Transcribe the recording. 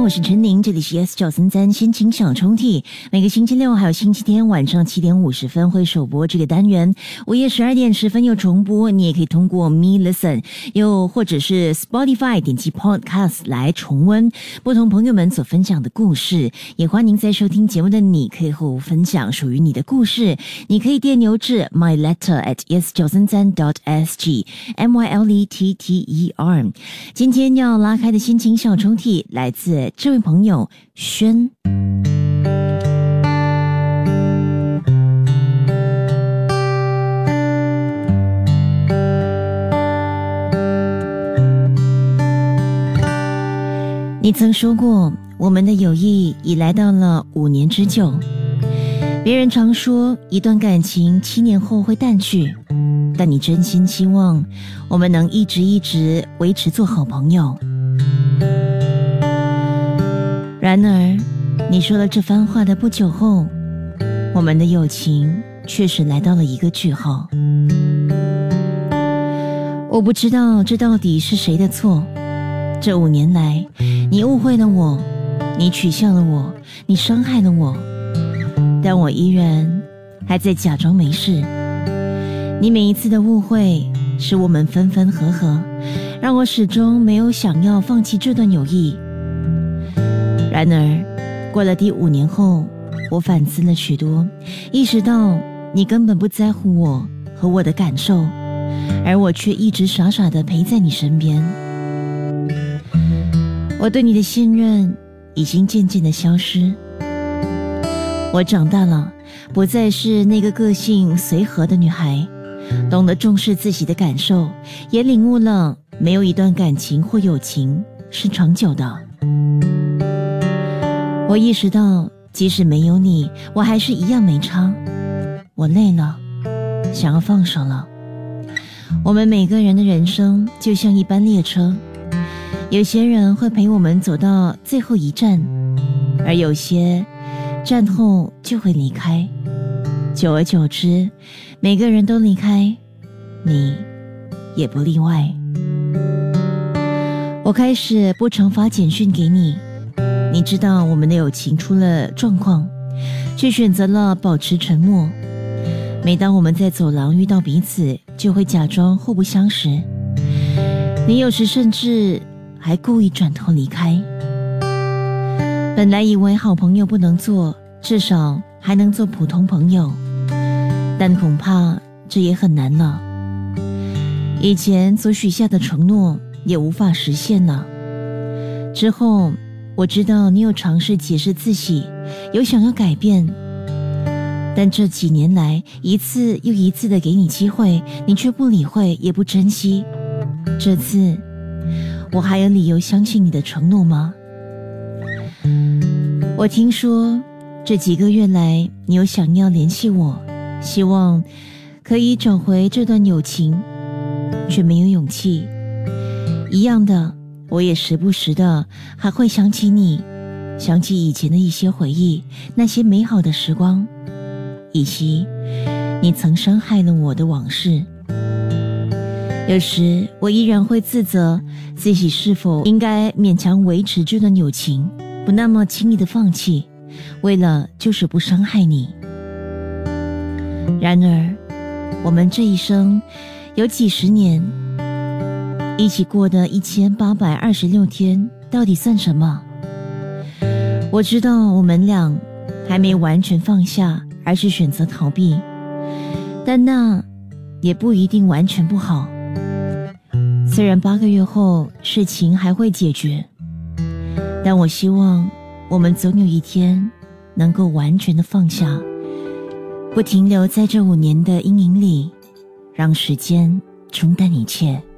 我是陈宁，这里是 S 九三三心情小抽屉。每个星期六还有星期天晚上七点五十分会首播这个单元，午夜十二点十分又重播。你也可以通过 Me Listen，又或者是 Spotify 点击 Podcast 来重温不同朋友们所分享的故事。也欢迎在收听节目的你可以和我分享属于你的故事。你可以电邮至 My Letter at S 九三三 dot S G M Y L E T T E R。今天要拉开的心情小抽屉来自。这位朋友轩，你曾说过，我们的友谊已来到了五年之久。别人常说，一段感情七年后会淡去，但你真心希望我们能一直一直维持做好朋友。然而，你说了这番话的不久后，我们的友情确实来到了一个句号。我不知道这到底是谁的错。这五年来，你误会了我，你取笑了我，你伤害了我，但我依然还在假装没事。你每一次的误会，使我们分分合合，让我始终没有想要放弃这段友谊。然而，过了第五年后，我反思了许多，意识到你根本不在乎我和我的感受，而我却一直傻傻的陪在你身边。我对你的信任已经渐渐的消失。我长大了，不再是那个个性随和的女孩，懂得重视自己的感受，也领悟了没有一段感情或友情是长久的。我意识到，即使没有你，我还是一样没差。我累了，想要放手了。我们每个人的人生就像一班列车，有些人会陪我们走到最后一站，而有些站后就会离开。久而久之，每个人都离开，你也不例外。我开始不常发简讯给你。你知道我们的友情出了状况，却选择了保持沉默。每当我们在走廊遇到彼此，就会假装互不相识。你有时甚至还故意转头离开。本来以为好朋友不能做，至少还能做普通朋友，但恐怕这也很难了。以前所许下的承诺也无法实现了。之后。我知道你有尝试解释自己，有想要改变，但这几年来一次又一次的给你机会，你却不理会，也不珍惜。这次，我还有理由相信你的承诺吗？我听说这几个月来，你有想要联系我，希望可以找回这段友情，却没有勇气。一样的。我也时不时的还会想起你，想起以前的一些回忆，那些美好的时光，以及你曾伤害了我的往事。有时我依然会自责自己是否应该勉强维持这段友情，不那么轻易的放弃，为了就是不伤害你。然而，我们这一生有几十年。一起过的一千八百二十六天，到底算什么？我知道我们俩还没完全放下，而是选择逃避，但那也不一定完全不好。虽然八个月后事情还会解决，但我希望我们总有一天能够完全的放下，不停留在这五年的阴影里，让时间冲淡一切。